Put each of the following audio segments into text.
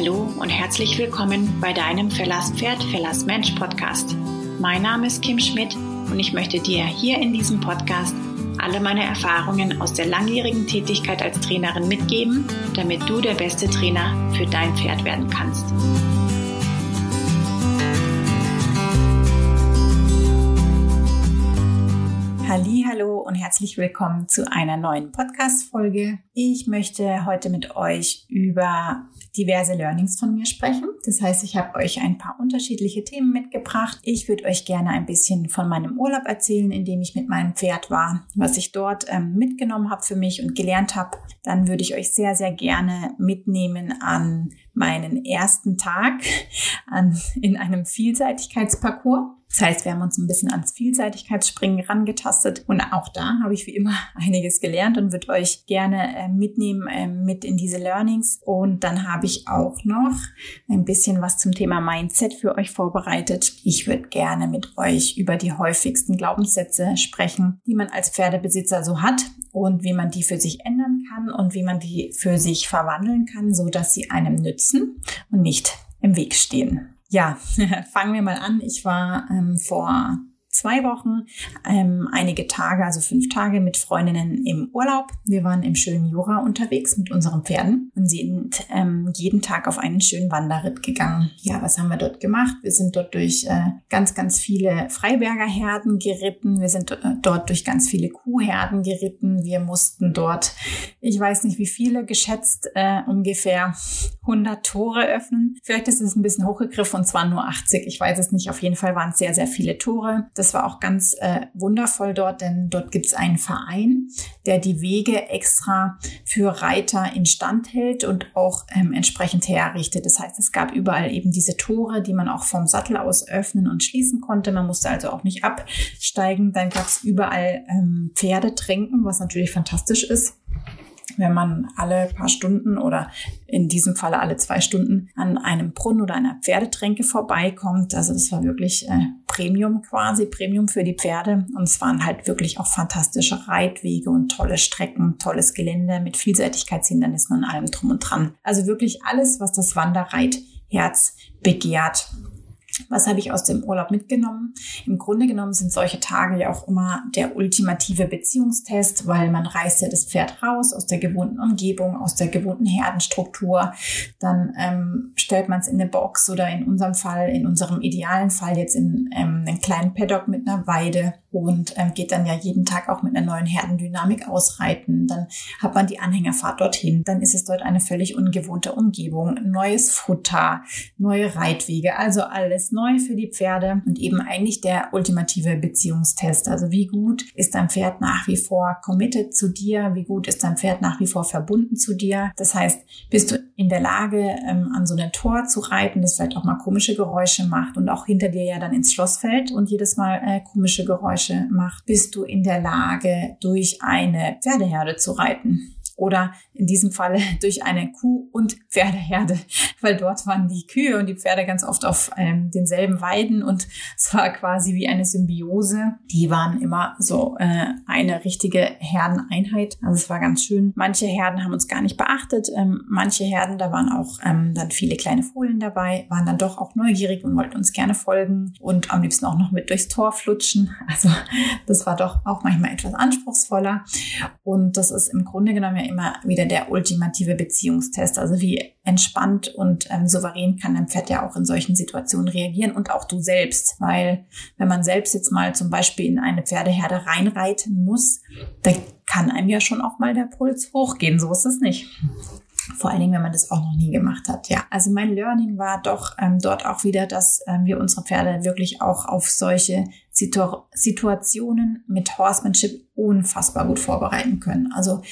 Hallo und herzlich willkommen bei deinem Verlass Pferd, Verlass Mensch Podcast. Mein Name ist Kim Schmidt und ich möchte dir hier in diesem Podcast alle meine Erfahrungen aus der langjährigen Tätigkeit als Trainerin mitgeben, damit du der beste Trainer für dein Pferd werden kannst. Hallo und herzlich willkommen zu einer neuen Podcast-Folge. Ich möchte heute mit euch über diverse Learnings von mir sprechen. Das heißt, ich habe euch ein paar unterschiedliche Themen mitgebracht. Ich würde euch gerne ein bisschen von meinem Urlaub erzählen, in dem ich mit meinem Pferd war, was ich dort ähm, mitgenommen habe für mich und gelernt habe. Dann würde ich euch sehr, sehr gerne mitnehmen an meinen ersten Tag an, in einem Vielseitigkeitsparcours. Das heißt, wir haben uns ein bisschen ans Vielseitigkeitsspringen rangetastet und auch da habe ich wie immer einiges gelernt und würde euch gerne äh, mitnehmen äh, mit in diese Learnings. Und dann habe ich auch noch ein bisschen was zum Thema Mindset für euch vorbereitet. Ich würde gerne mit euch über die häufigsten Glaubenssätze sprechen, die man als Pferdebesitzer so hat und wie man die für sich ändern kann und wie man die für sich verwandeln kann, so dass sie einem nützen und nicht im Weg stehen. Ja, fangen wir mal an. Ich war ähm, vor zwei Wochen, ähm, einige Tage, also fünf Tage mit Freundinnen im Urlaub. Wir waren im schönen Jura unterwegs mit unseren Pferden und sind ähm, jeden Tag auf einen schönen Wanderritt gegangen. Ja, was haben wir dort gemacht? Wir sind dort durch äh, ganz, ganz viele Freiberger Herden geritten. Wir sind äh, dort durch ganz viele Kuhherden geritten. Wir mussten dort, ich weiß nicht wie viele, geschätzt äh, ungefähr 100 Tore öffnen. Vielleicht ist es ein bisschen hochgegriffen und zwar nur 80. Ich weiß es nicht. Auf jeden Fall waren es sehr, sehr viele Tore. Das war auch ganz äh, wundervoll dort, denn dort gibt es einen Verein, der die Wege extra für Reiter instand hält und auch ähm, entsprechend herrichtet. Das heißt, es gab überall eben diese Tore, die man auch vom Sattel aus öffnen und schließen konnte. Man musste also auch nicht absteigen. Dann gab es überall ähm, Pferdetränken, was natürlich fantastisch ist wenn man alle paar Stunden oder in diesem Falle alle zwei Stunden an einem Brunnen oder einer Pferdetränke vorbeikommt. Also das war wirklich äh, Premium quasi, Premium für die Pferde. Und es waren halt wirklich auch fantastische Reitwege und tolle Strecken, tolles Gelände mit Vielseitigkeitshindernissen und allem drum und dran. Also wirklich alles, was das Wanderreitherz begehrt. Was habe ich aus dem Urlaub mitgenommen? Im Grunde genommen sind solche Tage ja auch immer der ultimative Beziehungstest, weil man reißt ja das Pferd raus aus der gewohnten Umgebung, aus der gewohnten Herdenstruktur. Dann ähm, stellt man es in eine Box oder in unserem Fall, in unserem idealen Fall jetzt in ähm, einen kleinen Paddock mit einer Weide und ähm, geht dann ja jeden Tag auch mit einer neuen Herdendynamik ausreiten. Dann hat man die Anhängerfahrt dorthin. Dann ist es dort eine völlig ungewohnte Umgebung, neues Futter, neue Reitwege, also alles neu für die Pferde und eben eigentlich der ultimative Beziehungstest. Also wie gut ist dein Pferd nach wie vor committed zu dir? Wie gut ist dein Pferd nach wie vor verbunden zu dir? Das heißt, bist du in der Lage, ähm, an so einem Tor zu reiten, das vielleicht auch mal komische Geräusche macht und auch hinter dir ja dann ins Schloss fällt und jedes Mal äh, komische Geräusche Geräusche macht, bist du in der Lage, durch eine Pferdeherde zu reiten oder in diesem Falle durch eine Kuh- und Pferdeherde, weil dort waren die Kühe und die Pferde ganz oft auf ähm, denselben Weiden und es war quasi wie eine Symbiose. Die waren immer so äh, eine richtige Herdeneinheit. Also es war ganz schön. Manche Herden haben uns gar nicht beachtet. Ähm, manche Herden, da waren auch ähm, dann viele kleine Fohlen dabei, waren dann doch auch neugierig und wollten uns gerne folgen und am liebsten auch noch mit durchs Tor flutschen. Also das war doch auch manchmal etwas anspruchsvoller. Und das ist im Grunde genommen ja immer wieder der ultimative Beziehungstest. Also wie entspannt und ähm, souverän kann ein Pferd ja auch in solchen Situationen reagieren und auch du selbst. Weil wenn man selbst jetzt mal zum Beispiel in eine Pferdeherde reinreiten muss, da kann einem ja schon auch mal der Puls hochgehen. So ist es nicht. Vor allen Dingen, wenn man das auch noch nie gemacht hat. Ja, also mein Learning war doch ähm, dort auch wieder, dass ähm, wir unsere Pferde wirklich auch auf solche Situ Situationen mit Horsemanship unfassbar gut vorbereiten können. Also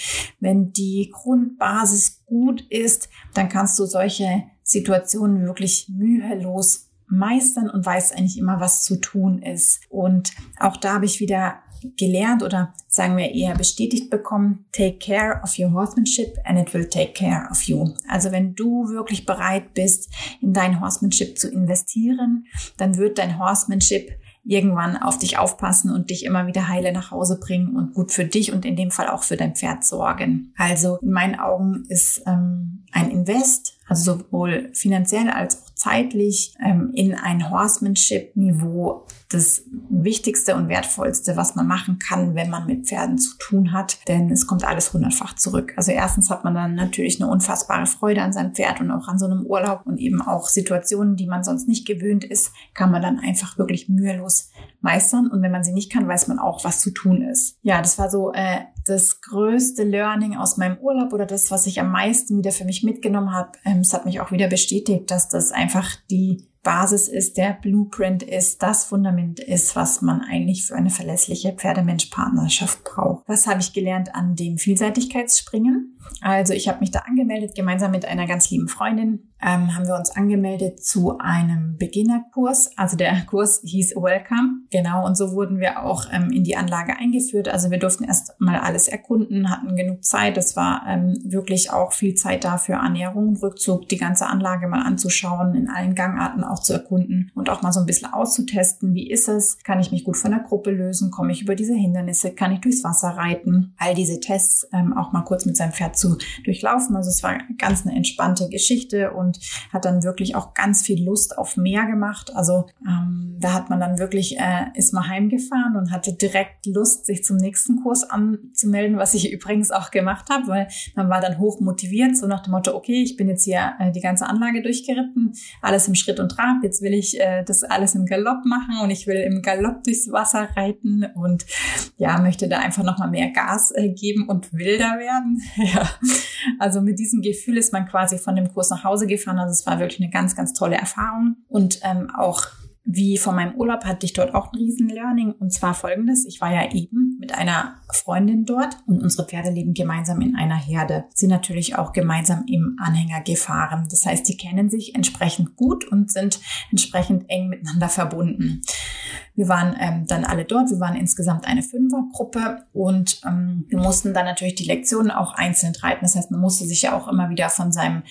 wenn die Grundbasis gut ist, dann kannst du solche Situationen wirklich mühelos meistern und weißt eigentlich immer, was zu tun ist. Und auch da habe ich wieder gelernt oder sagen wir eher bestätigt bekommen, take care of your horsemanship and it will take care of you. Also wenn du wirklich bereit bist, in dein Horsemanship zu investieren, dann wird dein Horsemanship irgendwann auf dich aufpassen und dich immer wieder heile nach Hause bringen und gut für dich und in dem Fall auch für dein Pferd sorgen. Also in meinen Augen ist ähm, ein Invest also sowohl finanziell als auch zeitlich ähm, in ein Horsemanship-Niveau das Wichtigste und Wertvollste, was man machen kann, wenn man mit Pferden zu tun hat, denn es kommt alles hundertfach zurück. Also erstens hat man dann natürlich eine unfassbare Freude an seinem Pferd und auch an so einem Urlaub und eben auch Situationen, die man sonst nicht gewöhnt ist, kann man dann einfach wirklich mühelos meistern und wenn man sie nicht kann, weiß man auch, was zu tun ist. Ja, das war so äh, das größte Learning aus meinem Urlaub oder das, was ich am meisten wieder für mich mitgenommen habe. Ähm, es hat mich auch wieder bestätigt, dass das einfach die Basis ist, der Blueprint ist, das Fundament ist, was man eigentlich für eine verlässliche Pferdemensch-Partnerschaft braucht. Was habe ich gelernt an dem Vielseitigkeitsspringen? Also ich habe mich da angemeldet, gemeinsam mit einer ganz lieben Freundin ähm, haben wir uns angemeldet zu einem Beginnerkurs. Also der Kurs hieß Welcome. Genau, und so wurden wir auch ähm, in die Anlage eingeführt. Also wir durften erst mal alles erkunden, hatten genug Zeit. Es war ähm, wirklich auch viel Zeit dafür, Ernährung und Rückzug, die ganze Anlage mal anzuschauen, in allen Gangarten auch zu erkunden und auch mal so ein bisschen auszutesten. Wie ist es? Kann ich mich gut von der Gruppe lösen? Komme ich über diese Hindernisse? Kann ich durchs Wasser reiten? All diese Tests ähm, auch mal kurz mit seinem Pferd zu durchlaufen. Also es war ganz eine entspannte Geschichte und und hat dann wirklich auch ganz viel Lust auf mehr gemacht. Also ähm, da hat man dann wirklich, äh, ist mal heimgefahren und hatte direkt Lust, sich zum nächsten Kurs anzumelden, was ich übrigens auch gemacht habe, weil man war dann hoch motiviert, so nach dem Motto, okay, ich bin jetzt hier äh, die ganze Anlage durchgeritten, alles im Schritt und Trab, jetzt will ich äh, das alles im Galopp machen und ich will im Galopp durchs Wasser reiten und ja, möchte da einfach nochmal mehr Gas äh, geben und wilder werden. ja. Also mit diesem Gefühl ist man quasi von dem Kurs nach Hause gefahren gefahren. Also es war wirklich eine ganz, ganz tolle Erfahrung. Und ähm, auch wie von meinem Urlaub hatte ich dort auch ein Riesen-Learning. Und zwar folgendes. Ich war ja eben mit einer Freundin dort und unsere Pferde leben gemeinsam in einer Herde, sind natürlich auch gemeinsam im Anhänger gefahren. Das heißt, die kennen sich entsprechend gut und sind entsprechend eng miteinander verbunden. Wir waren ähm, dann alle dort. Wir waren insgesamt eine Fünfergruppe und ähm, wir mussten dann natürlich die Lektionen auch einzeln reiten. Das heißt, man musste sich ja auch immer wieder von seinem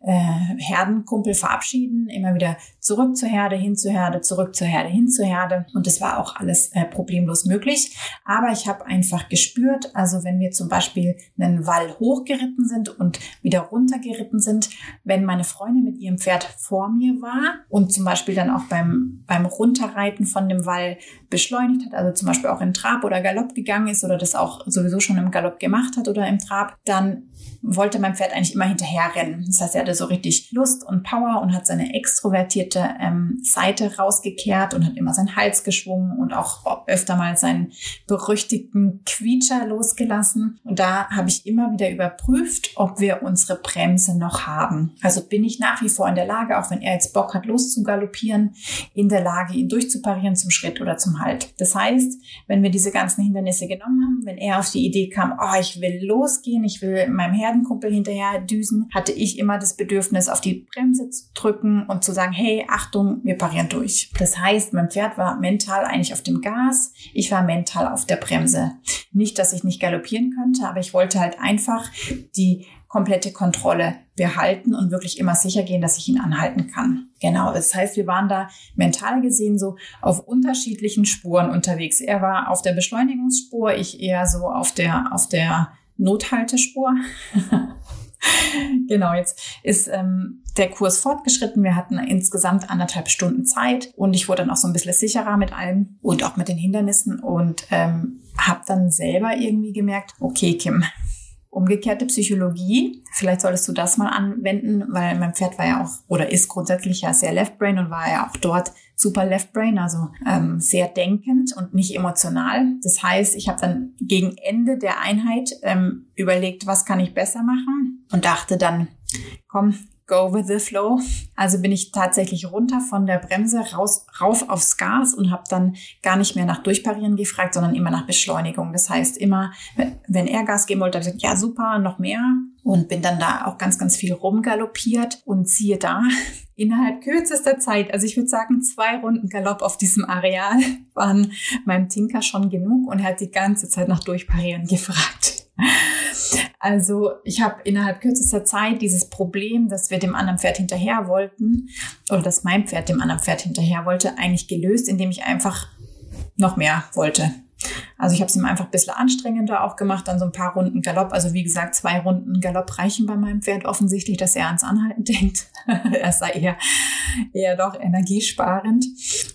äh, Herdenkumpel verabschieden, immer wieder zurück zur Herde, hin zur Herde, zurück zur Herde, hin zur Herde. Und das war auch alles äh, problemlos möglich. Aber ich habe einfach gespürt, also wenn wir zum Beispiel einen Wall hochgeritten sind und wieder runtergeritten sind, wenn meine Freundin mit ihrem Pferd vor mir war und zum Beispiel dann auch beim, beim Runterreiten von dem Wall Fall beschleunigt hat, also zum Beispiel auch in Trab oder Galopp gegangen ist oder das auch sowieso schon im Galopp gemacht hat oder im Trab, dann wollte mein Pferd eigentlich immer hinterher rennen. Das heißt, er hatte so richtig Lust und Power und hat seine extrovertierte ähm, Seite rausgekehrt und hat immer seinen Hals geschwungen und auch öfter mal seinen berüchtigten Quietscher losgelassen. Und da habe ich immer wieder überprüft, ob wir unsere Bremse noch haben. Also bin ich nach wie vor in der Lage, auch wenn er jetzt Bock hat, loszugaloppieren, in der Lage, ihn durchzuparieren zum Schritt oder zum Halt. Das heißt, wenn wir diese ganzen Hindernisse genommen haben, wenn er auf die Idee kam, oh, ich will losgehen, ich will meinem Herdenkumpel hinterher düsen, hatte ich immer das Bedürfnis, auf die Bremse zu drücken und zu sagen, hey, Achtung, wir parieren durch. Das heißt, mein Pferd war mental eigentlich auf dem Gas, ich war mental auf der Bremse. Nicht, dass ich nicht galoppieren könnte, aber ich wollte halt einfach die komplette Kontrolle behalten und wirklich immer sicher gehen, dass ich ihn anhalten kann. Genau, das heißt, wir waren da mental gesehen so auf unterschiedlichen Spuren unterwegs. Er war auf der Beschleunigungsspur, ich eher so auf der auf der Nothaltespur. genau, jetzt ist ähm, der Kurs fortgeschritten. Wir hatten insgesamt anderthalb Stunden Zeit und ich wurde dann auch so ein bisschen sicherer mit allem und auch mit den Hindernissen und ähm, habe dann selber irgendwie gemerkt, okay, Kim, umgekehrte Psychologie. Vielleicht solltest du das mal anwenden, weil mein Pferd war ja auch oder ist grundsätzlich ja sehr Left Brain und war ja auch dort super Left Brain, also ähm, sehr denkend und nicht emotional. Das heißt, ich habe dann gegen Ende der Einheit ähm, überlegt, was kann ich besser machen und dachte dann, komm, go with the flow. Also bin ich tatsächlich runter von der Bremse raus, rauf aufs Gas und habe dann gar nicht mehr nach Durchparieren gefragt, sondern immer nach Beschleunigung. Das heißt, immer, wenn er Gas geben wollte, habe ich gesagt, ja super, noch mehr. Und bin dann da auch ganz, ganz viel rumgaloppiert und ziehe da innerhalb kürzester Zeit, also ich würde sagen, zwei Runden Galopp auf diesem Areal waren meinem Tinker schon genug und er hat die ganze Zeit nach Durchparieren gefragt. Also ich habe innerhalb kürzester Zeit dieses Problem, dass wir dem anderen Pferd hinterher wollten oder dass mein Pferd dem anderen Pferd hinterher wollte, eigentlich gelöst, indem ich einfach noch mehr wollte. Also ich habe es ihm einfach ein bisschen anstrengender auch gemacht, dann so ein paar Runden Galopp. Also wie gesagt, zwei Runden Galopp reichen bei meinem Pferd offensichtlich, dass er ans Anhalten denkt. er sei eher, eher doch energiesparend.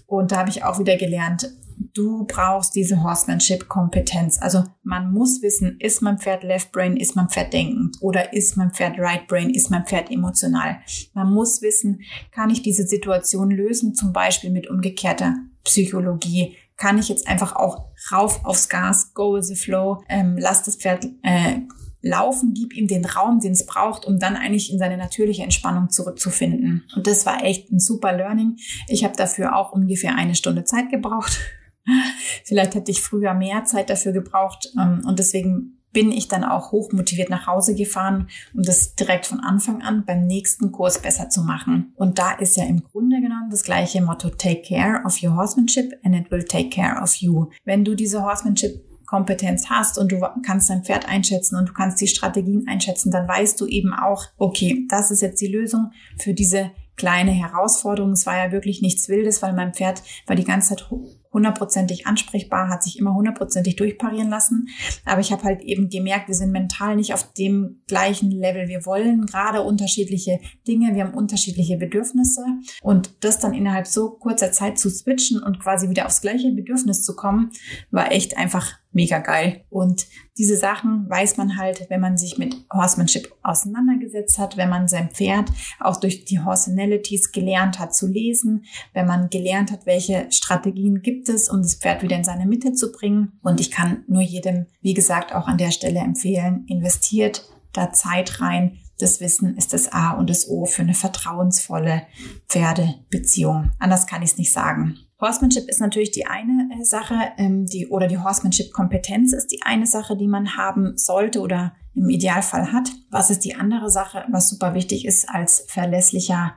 Und da habe ich auch wieder gelernt, du brauchst diese Horsemanship-Kompetenz. Also man muss wissen, ist mein Pferd Left Brain, ist mein Pferd denkend oder ist mein Pferd Right Brain, ist mein Pferd emotional. Man muss wissen, kann ich diese Situation lösen, zum Beispiel mit umgekehrter Psychologie. Kann ich jetzt einfach auch rauf aufs Gas, go with the flow, ähm, lass das Pferd äh, laufen, gib ihm den Raum, den es braucht, um dann eigentlich in seine natürliche Entspannung zurückzufinden. Und das war echt ein super Learning. Ich habe dafür auch ungefähr eine Stunde Zeit gebraucht. Vielleicht hätte ich früher mehr Zeit dafür gebraucht ähm, und deswegen bin ich dann auch hochmotiviert nach Hause gefahren, um das direkt von Anfang an beim nächsten Kurs besser zu machen. Und da ist ja im Grunde genommen das gleiche Motto, take care of your horsemanship and it will take care of you. Wenn du diese Horsemanship Kompetenz hast und du kannst dein Pferd einschätzen und du kannst die Strategien einschätzen, dann weißt du eben auch, okay, das ist jetzt die Lösung für diese kleine Herausforderung. Es war ja wirklich nichts Wildes, weil mein Pferd war die ganze Zeit hundertprozentig ansprechbar, hat sich immer hundertprozentig durchparieren lassen. Aber ich habe halt eben gemerkt, wir sind mental nicht auf dem gleichen Level. Wir wollen gerade unterschiedliche Dinge, wir haben unterschiedliche Bedürfnisse. Und das dann innerhalb so kurzer Zeit zu switchen und quasi wieder aufs gleiche Bedürfnis zu kommen, war echt einfach mega geil. Und diese Sachen weiß man halt, wenn man sich mit Horsemanship auseinandergesetzt hat, wenn man sein Pferd auch durch die Horsenalities gelernt hat zu lesen, wenn man gelernt hat, welche Strategien gibt es, um das Pferd wieder in seine Mitte zu bringen. Und ich kann nur jedem, wie gesagt, auch an der Stelle empfehlen, investiert da Zeit rein. Das Wissen ist das A und das O für eine vertrauensvolle Pferdebeziehung. Anders kann ich es nicht sagen. Horsemanship ist natürlich die eine äh, Sache, ähm, die oder die Horsemanship-Kompetenz ist die eine Sache, die man haben sollte oder im Idealfall hat. Was ist die andere Sache, was super wichtig ist als verlässlicher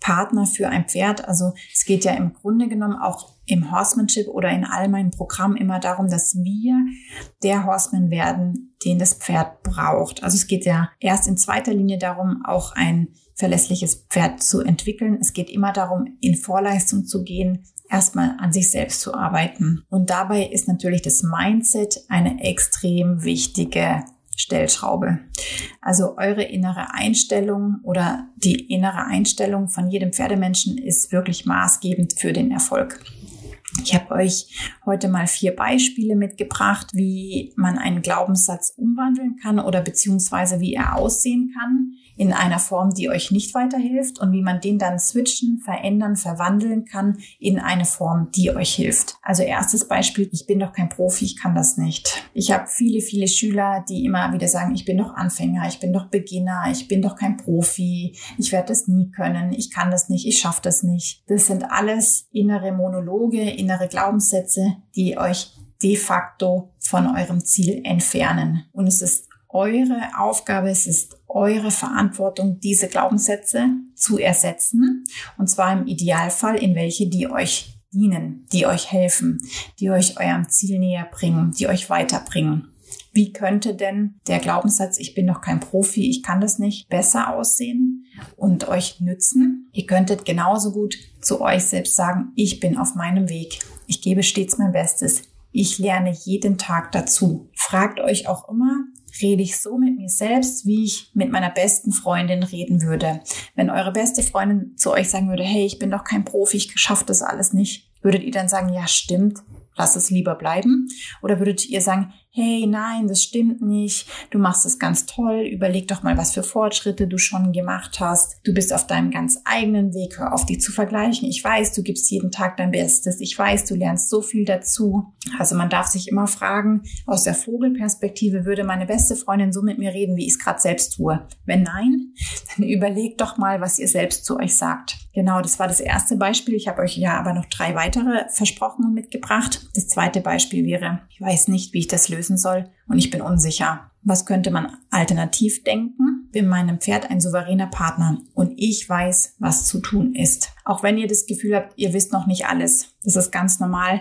Partner für ein Pferd? Also es geht ja im Grunde genommen auch im Horsemanship oder in all meinen Programmen immer darum, dass wir der Horseman werden, den das Pferd braucht. Also es geht ja erst in zweiter Linie darum, auch ein verlässliches Pferd zu entwickeln. Es geht immer darum, in Vorleistung zu gehen, erstmal an sich selbst zu arbeiten. Und dabei ist natürlich das Mindset eine extrem wichtige Stellschraube. Also eure innere Einstellung oder die innere Einstellung von jedem Pferdemenschen ist wirklich maßgebend für den Erfolg. Ich habe euch heute mal vier Beispiele mitgebracht, wie man einen Glaubenssatz umwandeln kann oder beziehungsweise wie er aussehen kann in einer Form, die euch nicht weiterhilft und wie man den dann switchen, verändern, verwandeln kann in eine Form, die euch hilft. Also erstes Beispiel, ich bin doch kein Profi, ich kann das nicht. Ich habe viele, viele Schüler, die immer wieder sagen, ich bin doch Anfänger, ich bin doch Beginner, ich bin doch kein Profi, ich werde das nie können, ich kann das nicht, ich schaffe das nicht. Das sind alles innere Monologe, innere Glaubenssätze, die euch de facto von eurem Ziel entfernen. Und es ist eure Aufgabe, es ist eure Verantwortung, diese Glaubenssätze zu ersetzen. Und zwar im Idealfall in welche, die euch dienen, die euch helfen, die euch eurem Ziel näher bringen, die euch weiterbringen. Wie könnte denn der Glaubenssatz, ich bin noch kein Profi, ich kann das nicht, besser aussehen und euch nützen? Ihr könntet genauso gut zu euch selbst sagen, ich bin auf meinem Weg. Ich gebe stets mein Bestes. Ich lerne jeden Tag dazu. Fragt euch auch immer, rede ich so mit mir selbst, wie ich mit meiner besten Freundin reden würde. Wenn eure beste Freundin zu euch sagen würde, hey, ich bin doch kein Profi, ich schaffe das alles nicht, würdet ihr dann sagen, ja, stimmt, lass es lieber bleiben? Oder würdet ihr sagen, hey, nein, das stimmt nicht, du machst es ganz toll, überleg doch mal, was für Fortschritte du schon gemacht hast, du bist auf deinem ganz eigenen Weg, hör auf, dich zu vergleichen. Ich weiß, du gibst jeden Tag dein Bestes, ich weiß, du lernst so viel dazu. Also man darf sich immer fragen, aus der Vogelperspektive würde meine beste Freundin so mit mir reden, wie ich es gerade selbst tue. Wenn nein, dann überlegt doch mal, was ihr selbst zu euch sagt. Genau, das war das erste Beispiel. Ich habe euch ja aber noch drei weitere versprochen und mitgebracht. Das zweite Beispiel wäre, ich weiß nicht, wie ich das lösen soll und ich bin unsicher. Was könnte man alternativ denken? Bin meinem Pferd ein souveräner Partner und ich weiß, was zu tun ist. Auch wenn ihr das Gefühl habt, ihr wisst noch nicht alles. Das ist ganz normal.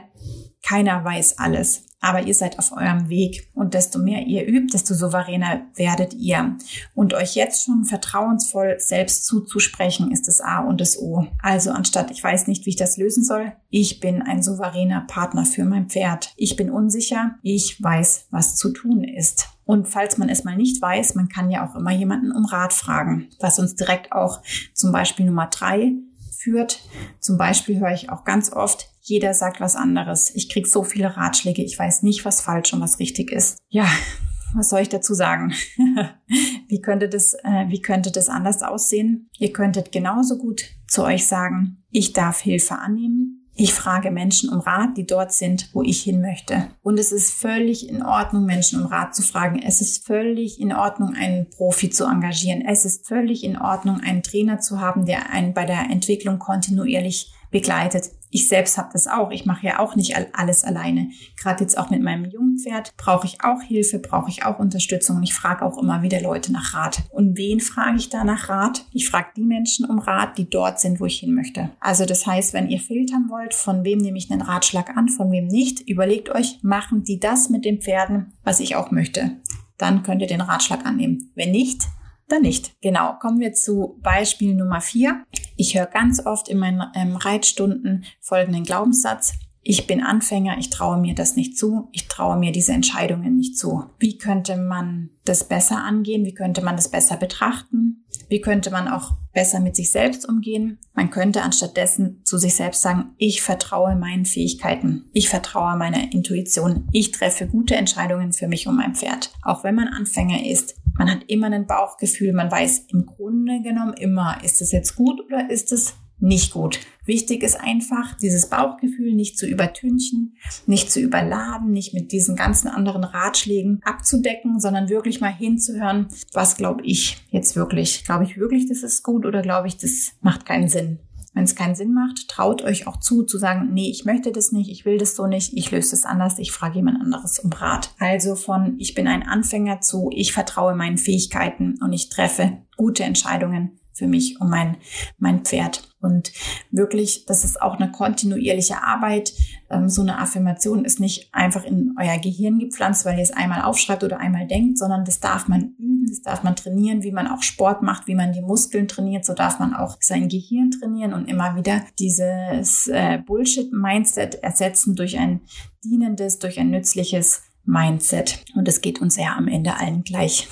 Keiner weiß alles. Aber ihr seid auf eurem Weg. Und desto mehr ihr übt, desto souveräner werdet ihr. Und euch jetzt schon vertrauensvoll selbst zuzusprechen, ist das A und das O. Also anstatt, ich weiß nicht, wie ich das lösen soll, ich bin ein souveräner Partner für mein Pferd. Ich bin unsicher, ich weiß, was zu tun ist. Und falls man es mal nicht weiß, man kann ja auch immer jemanden um Rat fragen, was uns direkt auch zum Beispiel Nummer drei führt. Zum Beispiel höre ich auch ganz oft, jeder sagt was anderes. Ich kriege so viele Ratschläge, ich weiß nicht, was falsch und was richtig ist. Ja, was soll ich dazu sagen? wie könnte das, äh, wie könnte das anders aussehen? Ihr könntet genauso gut zu euch sagen, ich darf Hilfe annehmen. Ich frage Menschen um Rat, die dort sind, wo ich hin möchte. Und es ist völlig in Ordnung, Menschen um Rat zu fragen. Es ist völlig in Ordnung, einen Profi zu engagieren. Es ist völlig in Ordnung, einen Trainer zu haben, der einen bei der Entwicklung kontinuierlich begleitet. Ich selbst habe das auch. Ich mache ja auch nicht alles alleine. Gerade jetzt auch mit meinem jungen Pferd brauche ich auch Hilfe, brauche ich auch Unterstützung und ich frage auch immer wieder Leute nach Rat. Und wen frage ich da nach Rat? Ich frage die Menschen um Rat, die dort sind, wo ich hin möchte. Also das heißt, wenn ihr filtern wollt, von wem nehme ich einen Ratschlag an, von wem nicht, überlegt euch, machen die das mit den Pferden, was ich auch möchte. Dann könnt ihr den Ratschlag annehmen. Wenn nicht, dann nicht. Genau, kommen wir zu Beispiel Nummer vier. Ich höre ganz oft in meinen ähm, Reitstunden folgenden Glaubenssatz. Ich bin Anfänger, ich traue mir das nicht zu, ich traue mir diese Entscheidungen nicht zu. Wie könnte man das besser angehen? Wie könnte man das besser betrachten? Wie könnte man auch besser mit sich selbst umgehen? Man könnte anstattdessen zu sich selbst sagen, ich vertraue meinen Fähigkeiten, ich vertraue meiner Intuition, ich treffe gute Entscheidungen für mich und mein Pferd. Auch wenn man Anfänger ist, man hat immer ein Bauchgefühl, man weiß im Grunde genommen immer, ist es jetzt gut oder ist es nicht gut. Wichtig ist einfach, dieses Bauchgefühl nicht zu übertünchen, nicht zu überladen, nicht mit diesen ganzen anderen Ratschlägen abzudecken, sondern wirklich mal hinzuhören, was glaube ich jetzt wirklich? Glaube ich wirklich, das ist gut oder glaube ich, das macht keinen Sinn? Wenn es keinen Sinn macht, traut euch auch zu, zu sagen, nee, ich möchte das nicht, ich will das so nicht, ich löse es anders, ich frage jemand anderes um Rat. Also von ich bin ein Anfänger zu ich vertraue meinen Fähigkeiten und ich treffe gute Entscheidungen für mich und mein, mein Pferd. Und wirklich, das ist auch eine kontinuierliche Arbeit. Ähm, so eine Affirmation ist nicht einfach in euer Gehirn gepflanzt, weil ihr es einmal aufschreibt oder einmal denkt, sondern das darf man üben, das darf man trainieren, wie man auch Sport macht, wie man die Muskeln trainiert, so darf man auch sein Gehirn trainieren und immer wieder dieses äh, Bullshit-Mindset ersetzen durch ein dienendes, durch ein nützliches Mindset. Und es geht uns ja am Ende allen gleich.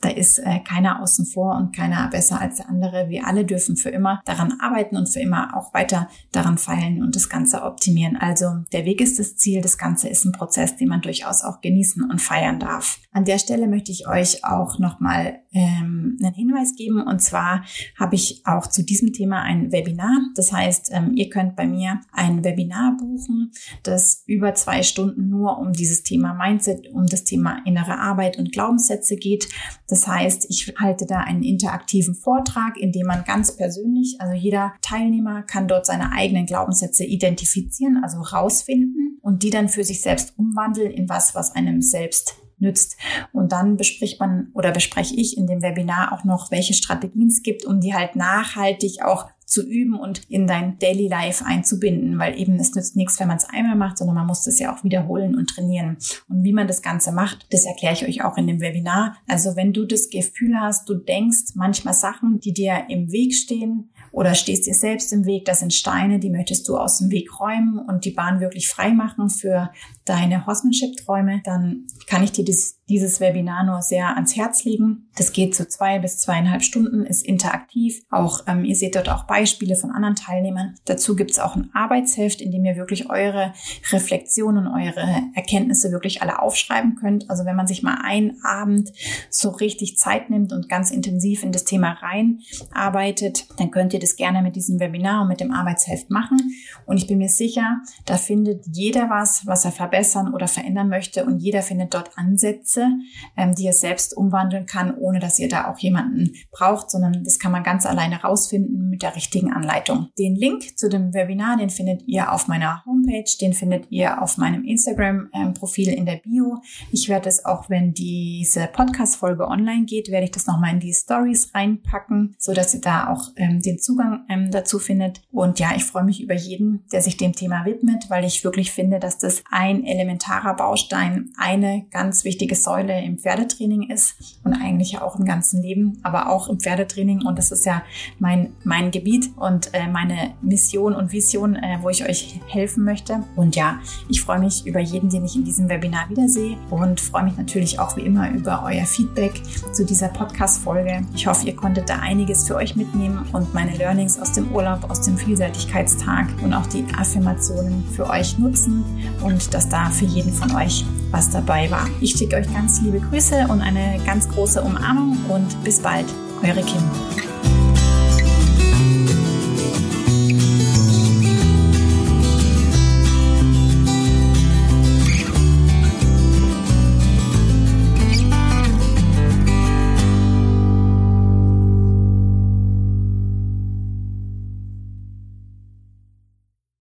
Da ist äh, keiner außen vor und keiner besser als der andere. Wir alle dürfen für immer daran arbeiten und für immer auch weiter daran feilen und das Ganze optimieren. Also der Weg ist das Ziel. Das Ganze ist ein Prozess, den man durchaus auch genießen und feiern darf. An der Stelle möchte ich euch auch nochmal ähm, einen Hinweis geben. Und zwar habe ich auch zu diesem Thema ein Webinar. Das heißt, ähm, ihr könnt bei mir ein Webinar buchen, das über zwei Stunden nur um dieses Thema Mindset, um das Thema innere Arbeit und Glaubenssätze geht. Das heißt, ich halte da einen interaktiven Vortrag, in dem man ganz persönlich, also jeder Teilnehmer kann dort seine eigenen Glaubenssätze identifizieren, also rausfinden und die dann für sich selbst umwandeln in was, was einem selbst nützt. Und dann bespricht man oder bespreche ich in dem Webinar auch noch, welche Strategien es gibt, um die halt nachhaltig auch zu üben und in dein Daily Life einzubinden, weil eben es nützt nichts, wenn man es einmal macht, sondern man muss das ja auch wiederholen und trainieren. Und wie man das Ganze macht, das erkläre ich euch auch in dem Webinar. Also wenn du das Gefühl hast, du denkst manchmal Sachen, die dir im Weg stehen, oder stehst dir selbst im Weg, das sind Steine, die möchtest du aus dem Weg räumen und die Bahn wirklich frei machen für deine Horsemanship-Träume, dann kann ich dir das dieses Webinar nur sehr ans Herz legen. Das geht so zwei bis zweieinhalb Stunden, ist interaktiv. Auch ähm, ihr seht dort auch Beispiele von anderen Teilnehmern. Dazu gibt es auch ein Arbeitsheft, in dem ihr wirklich eure Reflexionen, eure Erkenntnisse wirklich alle aufschreiben könnt. Also wenn man sich mal einen Abend so richtig Zeit nimmt und ganz intensiv in das Thema reinarbeitet, dann könnt ihr das gerne mit diesem Webinar und mit dem Arbeitsheft machen. Und ich bin mir sicher, da findet jeder was, was er verbessern oder verändern möchte und jeder findet dort Ansätze, Sätze, ähm, die ihr selbst umwandeln kann, ohne dass ihr da auch jemanden braucht, sondern das kann man ganz alleine rausfinden mit der richtigen Anleitung. Den Link zu dem Webinar, den findet ihr auf meiner Homepage, den findet ihr auf meinem Instagram-Profil in der Bio. Ich werde es auch, wenn diese Podcast-Folge online geht, werde ich das nochmal in die Stories reinpacken, so dass ihr da auch ähm, den Zugang ähm, dazu findet. Und ja, ich freue mich über jeden, der sich dem Thema widmet, weil ich wirklich finde, dass das ein elementarer Baustein, eine ganz wichtige Säule im Pferdetraining ist und eigentlich auch im ganzen Leben, aber auch im Pferdetraining. Und das ist ja mein, mein Gebiet und äh, meine Mission und Vision, äh, wo ich euch helfen möchte. Und ja, ich freue mich über jeden, den ich in diesem Webinar wiedersehe und freue mich natürlich auch wie immer über euer Feedback zu dieser Podcast-Folge. Ich hoffe, ihr konntet da einiges für euch mitnehmen und meine Learnings aus dem Urlaub, aus dem Vielseitigkeitstag und auch die Affirmationen für euch nutzen und dass da für jeden von euch was dabei war. Ich schicke euch ganz liebe Grüße und eine ganz große Umarmung und bis bald, eure Kim.